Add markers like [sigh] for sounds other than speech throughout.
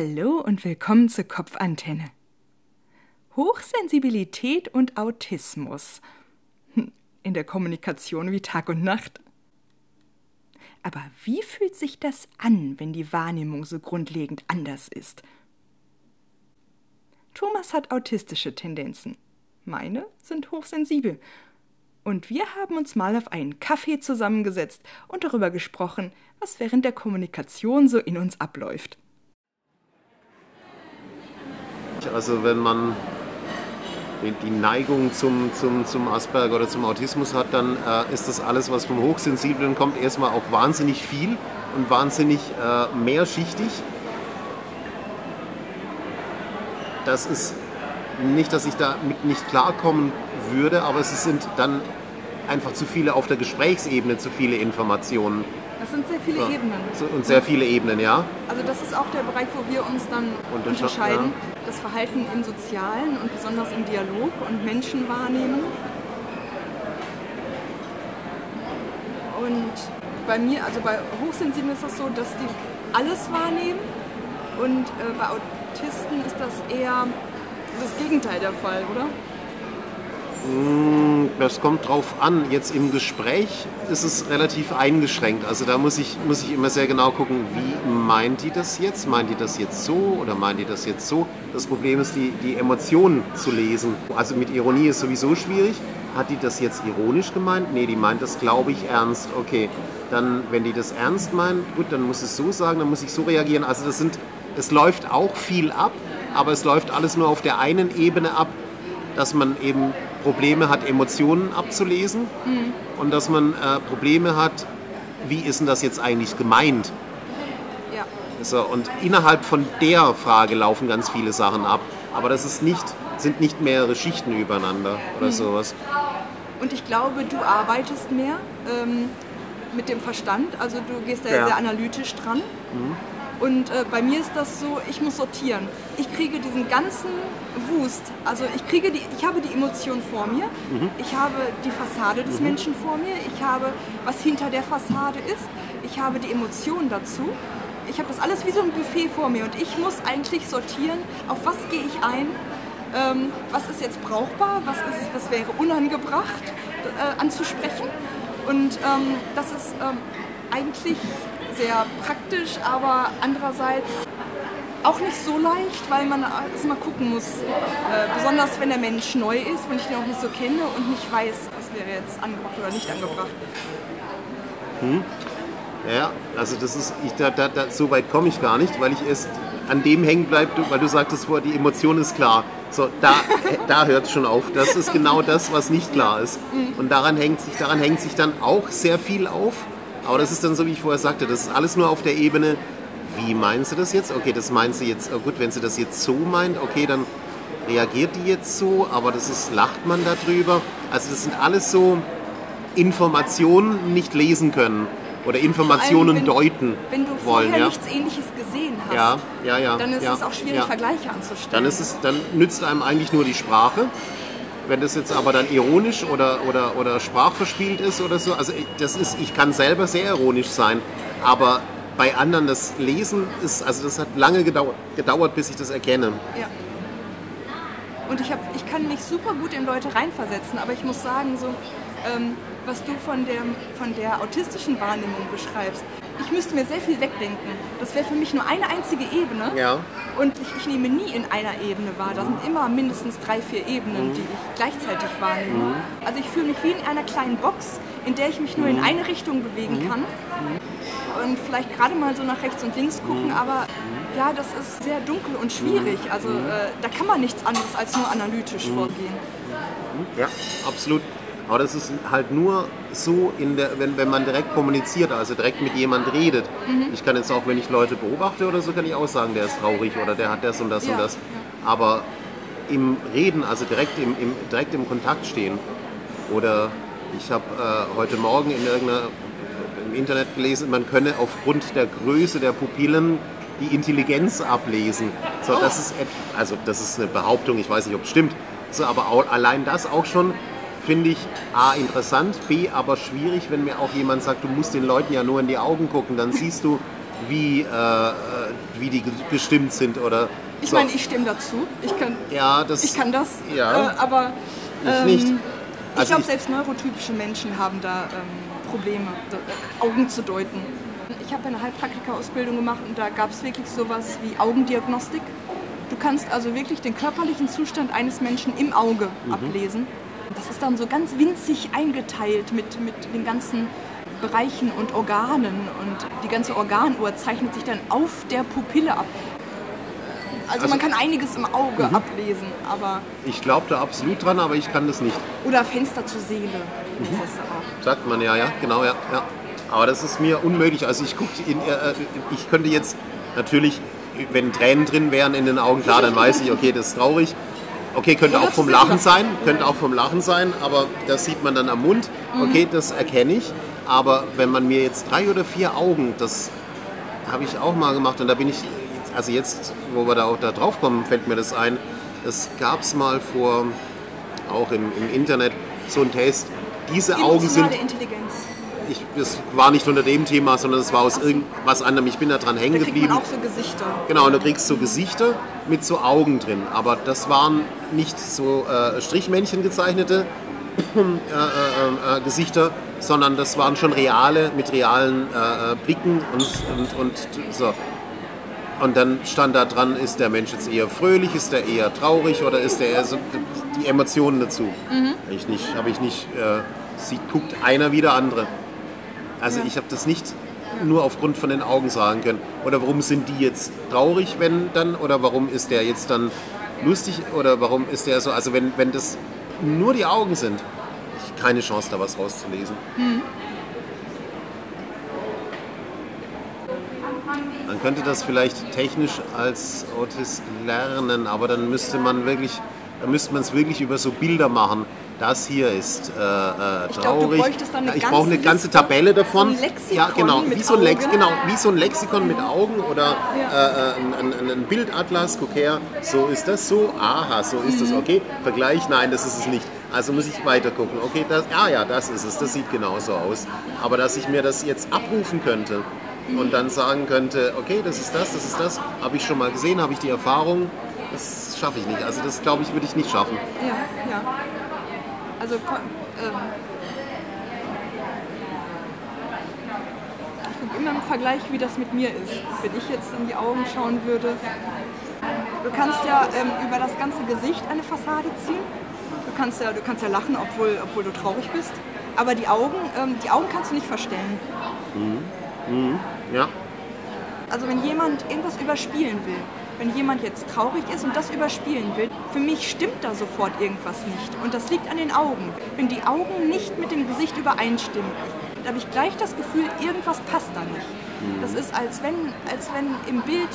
Hallo und willkommen zur Kopfantenne. Hochsensibilität und Autismus. Hm, in der Kommunikation wie Tag und Nacht. Aber wie fühlt sich das an, wenn die Wahrnehmung so grundlegend anders ist? Thomas hat autistische Tendenzen. Meine sind hochsensibel. Und wir haben uns mal auf einen Kaffee zusammengesetzt und darüber gesprochen, was während der Kommunikation so in uns abläuft. Also wenn man die Neigung zum, zum, zum Asperger oder zum Autismus hat, dann äh, ist das alles, was vom Hochsensiblen kommt, erstmal auch wahnsinnig viel und wahnsinnig äh, mehrschichtig. Das ist nicht, dass ich damit nicht klarkommen würde, aber es sind dann einfach zu viele auf der Gesprächsebene, zu viele Informationen. Das sind sehr viele Ja. Ebenen. Und sehr viele Ebenen, ja. Also das ist auch der Bereich, wo wir uns dann Untersche- unterscheiden. ja. Das Verhalten im Sozialen und besonders im Dialog und Menschen wahrnehmen. Und bei mir, also bei Hochsensiblen ist das so, dass die alles wahrnehmen. Und äh, bei Autisten ist das eher das Gegenteil der Fall, oder? Das kommt drauf an. Jetzt im Gespräch ist es relativ eingeschränkt. Also da muss ich, muss ich immer sehr genau gucken, wie meint die das jetzt? Meint die das jetzt so oder meint die das jetzt so? Das Problem ist, die, die Emotionen zu lesen. Also mit Ironie ist sowieso schwierig. Hat die das jetzt ironisch gemeint? Nee, die meint das, glaube ich, ernst. Okay, dann, wenn die das ernst meint, gut, dann muss es so sagen, dann muss ich so reagieren. Also das sind, es läuft auch viel ab, aber es läuft alles nur auf der einen Ebene ab, dass man eben Probleme hat, Emotionen abzulesen und dass man äh, Probleme hat, wie ist denn das jetzt eigentlich gemeint? Ja. So, und innerhalb von der Frage laufen ganz viele Sachen ab, aber das ist nicht, sind nicht mehrere Schichten übereinander oder sowas. Und ich glaube, du arbeitest mehr ähm, mit dem Verstand, also du gehst da Ja. sehr analytisch dran. Und äh, bei mir ist das so, ich muss sortieren. Ich kriege diesen ganzen Wust, also ich kriege die, ich habe die Emotion vor mir, ich habe die Fassade des Menschen vor mir, ich habe, was hinter der Fassade ist, ich habe die Emotion dazu. Ich habe das alles wie so ein Buffet vor mir. Und ich muss eigentlich sortieren, auf was gehe ich ein, ähm, was ist jetzt brauchbar, was, ist, was wäre unangebracht äh, anzusprechen. Und ähm, das ist ähm, eigentlich sehr praktisch, aber andererseits auch nicht so leicht, weil man es mal gucken muss. Äh, besonders wenn der Mensch neu ist, wenn ich den auch nicht so kenne und nicht weiß, was wäre jetzt angebracht oder nicht angebracht. Ja, also das ist, ich, da, da, da, so weit komme ich gar nicht, weil ich erst an dem hängen bleibe, weil du sagtest vorher, die Emotion ist klar. So, da, da hört es schon auf. Das ist genau das, was nicht klar ist. Und daran hängt, sich, daran hängt sich dann auch sehr viel auf. Aber das ist dann so, wie ich vorher sagte, das ist alles nur auf der Ebene, wie meinst du das jetzt? Okay, das meinst du jetzt, oh gut, wenn sie das jetzt so meint, okay, dann reagiert die jetzt so, aber das ist, lacht man darüber. Also das sind alles so Informationen nicht lesen können oder Informationen wenn, deuten Wenn du wollen. vorher Ja? nichts Ähnliches gesehen hast, ja, ja, ja. dann ist ja, es auch schwierig, ja. Vergleiche anzustellen. Dann, ist es, dann nützt einem eigentlich nur die Sprache. Wenn das jetzt aber dann ironisch oder, oder, oder sprachverspielt ist oder so, also das ist, ich kann selber sehr ironisch sein, aber bei anderen das Lesen ist, also das hat lange gedauert, gedauert bis ich das erkenne. Ja. Und ich, hab, ich kann mich super gut in Leute reinversetzen, aber ich muss sagen, so, ähm, was du von der, von der autistischen Wahrnehmung beschreibst, ich müsste mir sehr viel wegdenken. Das wäre für mich nur eine einzige Ebene. Ja. Und ich, ich nehme nie in einer Ebene wahr. Da sind immer mindestens drei, vier Ebenen, die ich gleichzeitig wahrnehme. Also ich fühle mich wie in einer kleinen Box, in der ich mich nur in eine Richtung bewegen kann. Und vielleicht gerade mal so nach rechts und links gucken, aber ja, das ist sehr dunkel und schwierig. Also äh, da kann man nichts anderes als nur analytisch vorgehen. Ja, absolut. Aber das ist halt nur so, in der, wenn, wenn man direkt kommuniziert, also direkt mit jemand redet. Ich kann jetzt auch, wenn ich Leute beobachte oder so, kann ich auch sagen, der ist traurig oder der hat das und das Ja, und das. Aber im Reden, also direkt im, im, direkt im Kontakt stehen. Oder ich habe äh, heute Morgen in irgendeiner, im Internet gelesen, man könne aufgrund der Größe der Pupillen die Intelligenz ablesen. So, das ist, also das ist eine Behauptung, ich weiß nicht, ob es stimmt. So, aber au- allein das auch schon finde ich A interessant, B aber schwierig, wenn mir auch jemand sagt, du musst den Leuten ja nur in die Augen gucken, dann siehst du, wie, äh, wie die gestimmt sind oder. Ich so. meine, ich stimme dazu. Ich kann, ja, das, ich kann das, ja, äh, aber ich ähm, ich Also glaube, ich- selbst neurotypische Menschen haben da ähm, Probleme, da, äh, Augen zu deuten. Ich habe eine Heilpraktika-Ausbildung gemacht und da gab es wirklich sowas wie Augendiagnostik. Du kannst also wirklich den körperlichen Zustand eines Menschen im Auge Mhm. ablesen. Das ist dann so ganz winzig eingeteilt mit, mit den ganzen Bereichen und Organen und die ganze Organuhr zeichnet sich dann auf der Pupille ab. Also, Also- man kann einiges im Auge ablesen, aber Ich glaube da absolut dran, aber ich kann das nicht. oder Fenster zur Seele. Mhm. Das ist auch. Sagt man ja, ja, genau, ja, ja. Aber das ist mir unmöglich. Also ich gucke in, äh, ich könnte jetzt natürlich, wenn Tränen drin wären in den Augen, klar, dann weiß ich, okay, das ist traurig. Okay, könnte auch vom Lachen sein, könnte auch vom Lachen sein, aber das sieht man dann am Mund. Okay, das erkenne ich. Aber wenn man mir jetzt drei oder vier Augen, das habe ich auch mal gemacht und da bin ich, also jetzt, wo wir da auch da drauf kommen, fällt mir das ein. Das gab es mal vor, auch im, im Internet, so ein Test. Diese Augen sind Emotionale Intelligenz. Ich, das war nicht unter dem Thema, sondern es war aus irgendwas anderem. Ich bin da dran hängen kriegt man geblieben. auch so Gesichter. Genau, und du kriegst so Gesichter mit so Augen drin. Aber das waren nicht so äh, Strichmännchen gezeichnete äh, äh, äh, Gesichter, sondern das waren schon reale, mit realen äh, äh, Blicken und, und, und so. Und dann stand da dran, ist der Mensch jetzt eher fröhlich, ist er eher traurig oder ist er eher so die Emotionen dazu? Hab Ich nicht, habe ich nicht. Äh, sieht, guckt einer wie der andere. Also Ja. ich habe das nicht nur aufgrund von den Augen sagen können. Oder warum sind die jetzt traurig, wenn dann, oder warum ist der jetzt dann lustig, oder warum ist der so, also wenn, wenn das nur die Augen sind, ich keine Chance da was rauszulesen. Man könnte das vielleicht technisch als Autist lernen, aber dann müsste man wirklich, dann müsste man es wirklich über so Bilder machen. Das hier ist äh, äh, Ich glaub, du traurig. bräuchtest dann eine ich brauche eine ganze Liste, Tabelle davon. so ein Lexikon ja, genau, wie so ein Lex genau, wie so ein Lexikon mit Augen oder Ja. äh, ein, ein, ein Bildatlas. Guck her, so ist das so. Aha, so ist Mhm. das. Okay, Vergleich, nein, das ist es nicht. Also muss ich weiter gucken. Okay, das, ah ja, das ist es. Das sieht genauso aus. Aber dass ich mir das jetzt abrufen könnte und dann sagen könnte, okay, das ist das, das ist das, habe ich schon mal gesehen, habe ich die Erfahrung, das schaffe ich nicht. Also das glaube ich, würde ich nicht schaffen. Ja, ja. Also, ähm, ich gucke immer im Vergleich, wie das mit mir ist. Wenn ich jetzt in die Augen schauen würde. Du kannst ja ähm, über das ganze Gesicht eine Fassade ziehen. Du kannst ja, du kannst ja lachen, obwohl, obwohl du traurig bist. Aber die Augen, ähm, die Augen kannst du nicht verstellen. Ja, Also wenn jemand irgendwas überspielen will, wenn jemand jetzt traurig ist und das überspielen will, für mich stimmt da sofort irgendwas nicht. Und das liegt an den Augen. Wenn die Augen nicht mit dem Gesicht übereinstimmen, da habe ich gleich das Gefühl, irgendwas passt da nicht. Das ist, als wenn, als wenn im Bild,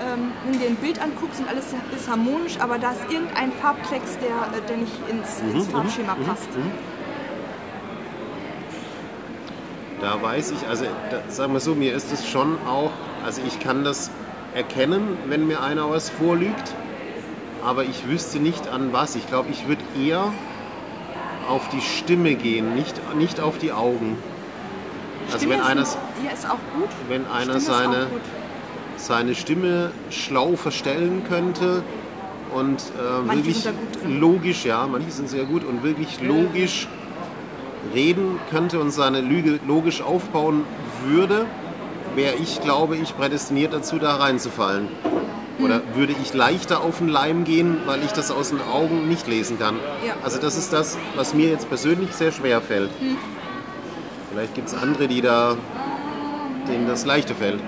ähm, wenn du dir ein Bild anguckst und alles ist harmonisch, aber da ist irgendein Farbklecks, der, äh, der nicht ins, ins Farbschema passt. da weiß ich, also da, sagen wir so, mir ist es schon auch, also ich kann das erkennen, wenn mir einer was vorlügt, aber ich wüsste nicht an was. Ich glaube, ich würde eher auf die Stimme gehen, nicht, nicht auf die Augen. Also Stimme wenn ist, einer, ein- ja, ist auch gut. wenn einer seine, seine Stimme schlau verstellen könnte und äh, wirklich logisch, ja, manche sind sehr gut und wirklich logisch reden könnte und seine Lüge logisch aufbauen würde, wäre ich, glaube ich, prädestiniert dazu, da reinzufallen. Oder Hm. würde ich leichter auf den Leim gehen, weil ich das aus den Augen nicht lesen kann. Ja. Also das ist das, was mir jetzt persönlich sehr schwer fällt. Hm. Vielleicht gibt es andere, die da, denen das leichter fällt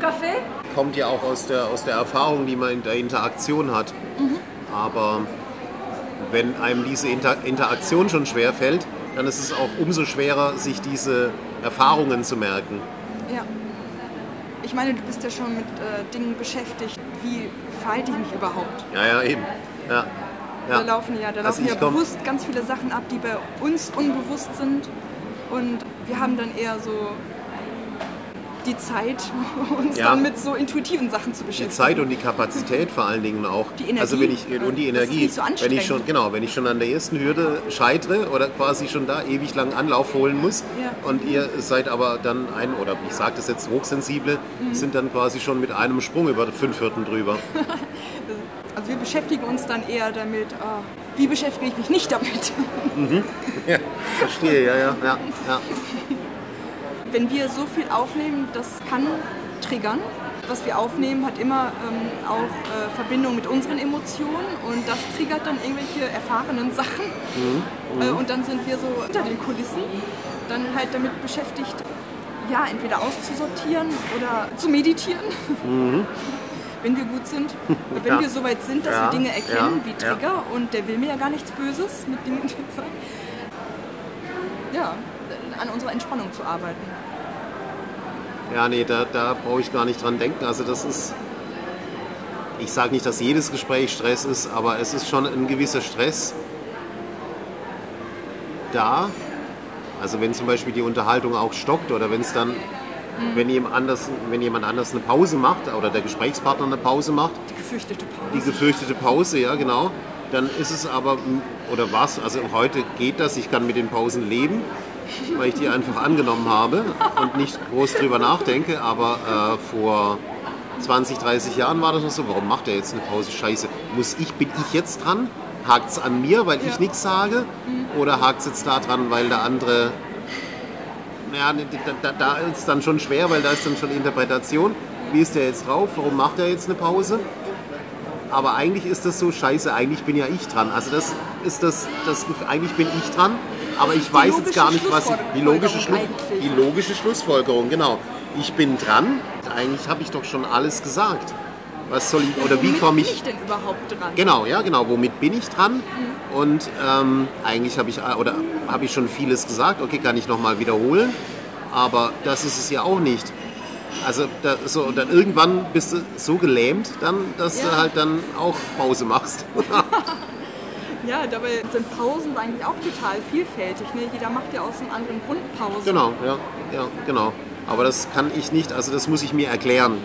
Kaffee? kommt ja auch aus der, aus der Erfahrung, die man in der Interaktion hat. Aber wenn einem diese Inter Interaktion schon schwer fällt, dann ist es auch umso schwerer, sich diese Erfahrungen zu merken. Ja. Ich meine, du bist ja schon mit äh, Dingen beschäftigt. Wie verhalte ich mich überhaupt? Ja, ja, eben. Ja. Da Ja. laufen ja, da Also laufen ja bewusst ganz viele Sachen ab, die bei uns unbewusst sind. Und wir haben dann eher so die Zeit, [laughs] uns Ja. dann mit so intuitiven Sachen zu Die beschäftigen. Zeit und die Kapazität vor allen Dingen auch. Die Energie. Also wenn ich und die Energie, so wenn ich schon genau, wenn ich schon an der ersten Hürde scheitere oder quasi schon da ewig lang Anlauf holen muss Ja. und ihr seid aber dann ein oder ich sage das jetzt hochsensible, Mhm. sind dann quasi schon mit einem Sprung über fünf Hürden drüber. [laughs] Also wir beschäftigen uns dann eher damit, ah, wie beschäftige ich mich nicht damit? Ja, verstehe, ja, ja, ja, ja. Wenn wir so viel aufnehmen, das kann triggern. Was wir aufnehmen, hat immer ähm, auch äh, Verbindung mit unseren Emotionen und das triggert dann irgendwelche erfahrenen Sachen. Äh, und dann sind wir so hinter den Kulissen, dann halt damit beschäftigt, ja, entweder auszusortieren oder zu meditieren. [laughs] Wenn wir gut sind, [laughs] wenn Ja. wir so weit sind, dass Ja, wir Dinge erkennen ja, wie Trigger und der will mir ja gar nichts Böses mit Dingen. [laughs] Ja, an unserer Entspannung zu arbeiten. Ja, nee, da, da brauche ich gar nicht dran denken. Also das ist, ich sage nicht, dass jedes Gespräch Stress ist, aber es ist schon ein gewisser Stress da. Also wenn zum Beispiel die Unterhaltung auch stockt oder wenn es dann, wenn, jemand anders, wenn jemand anders eine Pause macht oder der Gesprächspartner eine Pause macht, Die gefürchtete Pause. die gefürchtete Pause, ja genau, dann ist es aber, oder was, also heute geht das, ich kann mit den Pausen leben, weil ich die einfach angenommen habe und nicht groß drüber nachdenke, aber äh, vor 20, 30 Jahren war das noch so, warum macht er jetzt eine Pause? Scheiße, muss ich, bin ich jetzt dran? Hakt es an mir, weil ich Ja. nichts sage? Oder hakt es jetzt da dran, weil der andere ja, ne, da, da, da ist es dann schon schwer, weil da ist dann schon Interpretation. Wie ist der jetzt drauf? Warum macht er jetzt eine Pause? Aber eigentlich ist das so scheiße, eigentlich bin ja ich dran. Also das ist das, das Gefühl, eigentlich bin ich dran, aber ich weiß jetzt gar nicht, was ich, die logische, Schlu Schlussfolgerung eigentlich. die logische Schlussfolgerung, genau. Ich bin dran, eigentlich habe ich doch schon alles gesagt. Was soll ich, oder wie komme ich, ich denn überhaupt dran? Genau, ja, genau. Womit bin ich dran? Und ähm, eigentlich habe ich oder habe ich schon vieles gesagt. Okay, kann ich noch mal wiederholen. Aber das ist es ja auch nicht. Also da, so, und dann irgendwann bist du so gelähmt, dann, dass du Ja. halt dann auch Pause machst. [laughs] Ja, dabei sind Pausen eigentlich auch total vielfältig. Ne? Jeder macht ja aus einem anderen Grund Pause. genau, ja, ja, genau. Aber das kann ich nicht. Also das muss ich mir erklären.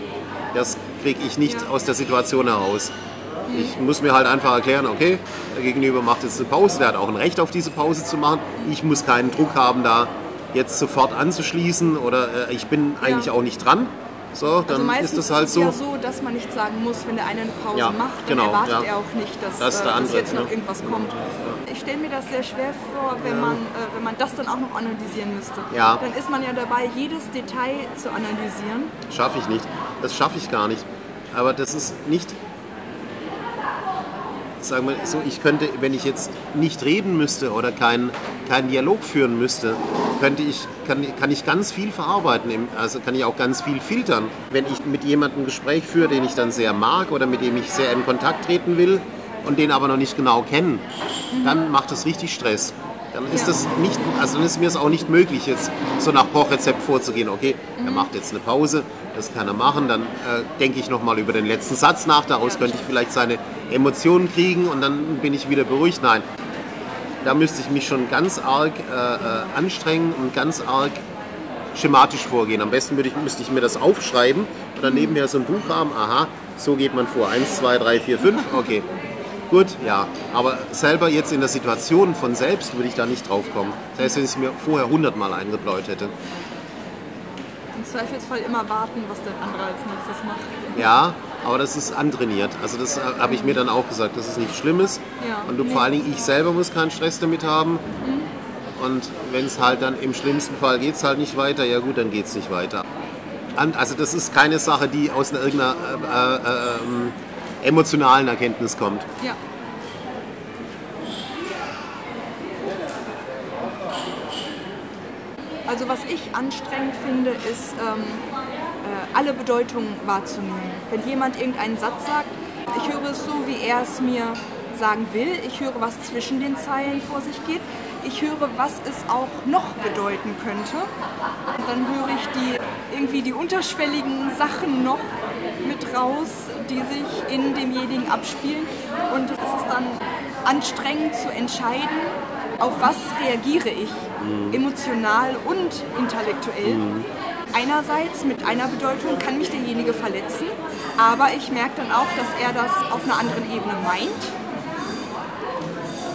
Das kriege ich nicht Ja. aus der Situation heraus. Ich muss mir halt einfach erklären, okay, der Gegenüber macht jetzt eine Pause, der hat auch ein Recht auf diese Pause zu machen. Ich muss keinen Druck haben, da jetzt sofort anzuschließen oder äh, ich bin eigentlich auch nicht dran. So, dann Also ist das halt es so. ja so, dass man nicht sagen muss, wenn der eine eine Pause Ja, macht, genau, dann erwartet ja. er auch nicht, dass, Das ist äh, der dass andere, jetzt noch ne? irgendwas kommt. Ich stelle mir das sehr schwer vor, wenn, man, äh, wenn man das dann auch noch analysieren müsste. Ja. Dann ist man ja dabei, jedes Detail zu analysieren. Schaffe ich nicht. Das schaffe ich gar nicht. Aber das ist nicht. Sagen wir so, ich könnte, wenn ich jetzt nicht reden müsste oder keinen keinen Dialog führen müsste, könnte ich, kann, kann ich ganz viel verarbeiten. Also kann ich auch ganz viel filtern. Wenn ich mit jemandem ein Gespräch führe, den ich dann sehr mag oder mit dem ich sehr in Kontakt treten will und den aber noch nicht genau kennen, dann macht es richtig Stress. Dann ist Ja. das nicht, also dann ist mir es auch nicht möglich, jetzt so nach Kochrezept vorzugehen. Okay, er macht jetzt eine Pause, das kann er machen. Dann äh, denke ich nochmal über den letzten Satz nach. Daraus könnte ich vielleicht seine Emotionen kriegen und dann bin ich wieder beruhigt. Nein, da müsste ich mich schon ganz arg äh, äh, anstrengen und ganz arg schematisch vorgehen. Am besten ich, müsste ich mir das aufschreiben und dann neben mir so ein Buch haben. Aha, so geht man vor. Eins, zwei, drei, vier, fünf. Okay. Gut, ja. Aber selber jetzt in der Situation von selbst würde ich da nicht drauf kommen. Das heißt, wenn ich es mir vorher hundertmal eingebläut hätte. Im Zweifelsfall immer warten, was der andere als nächstes macht. Ja, aber das ist antrainiert. Also das äh, habe ich mir dann auch gesagt, das ist nichts Schlimmes. Ja. Und du, Nee. vor allen Dingen ich selber muss keinen Stress damit haben. Und wenn es halt dann im schlimmsten Fall geht es halt nicht weiter, ja gut, dann geht es nicht weiter. An- Also das ist keine Sache, die aus einer, irgendeiner äh, äh, ähm, emotionalen Erkenntnis kommt. Ja. Also was ich anstrengend finde, ist ähm, äh, alle Bedeutungen wahrzunehmen. Wenn jemand irgendeinen Satz sagt, ich höre es so, wie er es mir sagen will. Ich höre, was zwischen den Zeilen vor sich geht. Ich höre, was es auch noch bedeuten könnte. Und dann höre ich die, irgendwie die unterschwelligen Sachen noch mit raus, die sich in demjenigen abspielen. Und es ist dann anstrengend zu entscheiden, auf was reagiere ich, emotional und intellektuell. Einerseits mit einer Bedeutung kann mich derjenige verletzen, aber ich merke dann auch, dass er das auf einer anderen Ebene meint.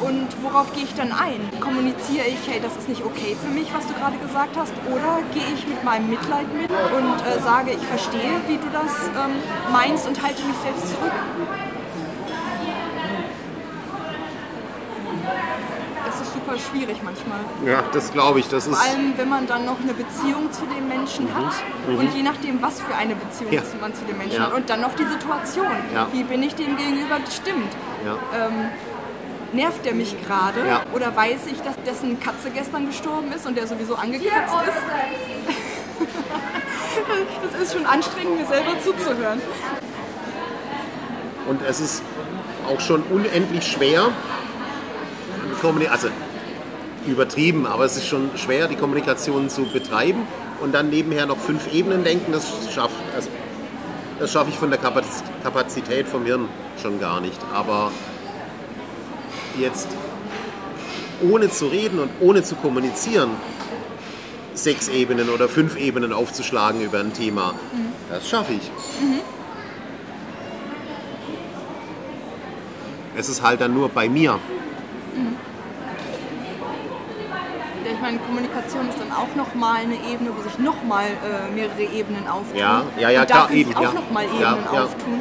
Und worauf gehe ich dann ein? Kommuniziere ich, hey, das ist nicht okay für mich, was du gerade gesagt hast? Oder gehe ich mit meinem Mitleid mit und äh, sage, ich verstehe, wie du das ähm, meinst und halte mich selbst zurück? Das ist super schwierig manchmal. Ja, das glaube ich. Das Vor ist, allem, wenn man dann noch eine Beziehung zu dem Menschen hat und je nachdem, was für eine Beziehung Ja. man zu dem Menschen Ja. hat und dann noch die Situation. Ja. Wie bin ich dem gegenüber gestimmt? ja. Ähm, nervt der mich gerade? Ja. Oder weiß ich, dass dessen Katze gestern gestorben ist und der sowieso angekratzt ist? [laughs] das ist schon anstrengend, mir selber zuzuhören. Und es ist auch schon unendlich schwer, also übertrieben, aber es ist schon schwer, die Kommunikation zu betreiben und dann nebenher noch fünf Ebenen denken, das schafft, also das schaffe ich von der Kapaz- Kapazität vom Hirn schon gar nicht. Aber jetzt ohne zu reden und ohne zu kommunizieren, sechs Ebenen oder fünf Ebenen aufzuschlagen über ein Thema, das schaffe ich. Es ist halt dann nur bei mir. Ja, ich meine, Kommunikation ist dann auch nochmal eine Ebene, wo sich nochmal äh, mehrere Ebenen auftun. Ja, ja, ja, und da klar, eben, auch ja. nochmal Ebenen Ja, ja. auftun.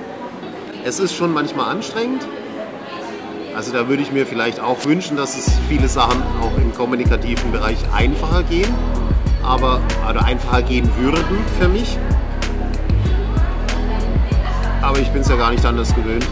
Es ist schon manchmal anstrengend. Also da würde ich mir vielleicht auch wünschen, dass es viele Sachen auch im kommunikativen Bereich einfacher gehen, aber oder einfacher gehen würden für mich. Aber ich bin es ja gar nicht anders gewöhnt.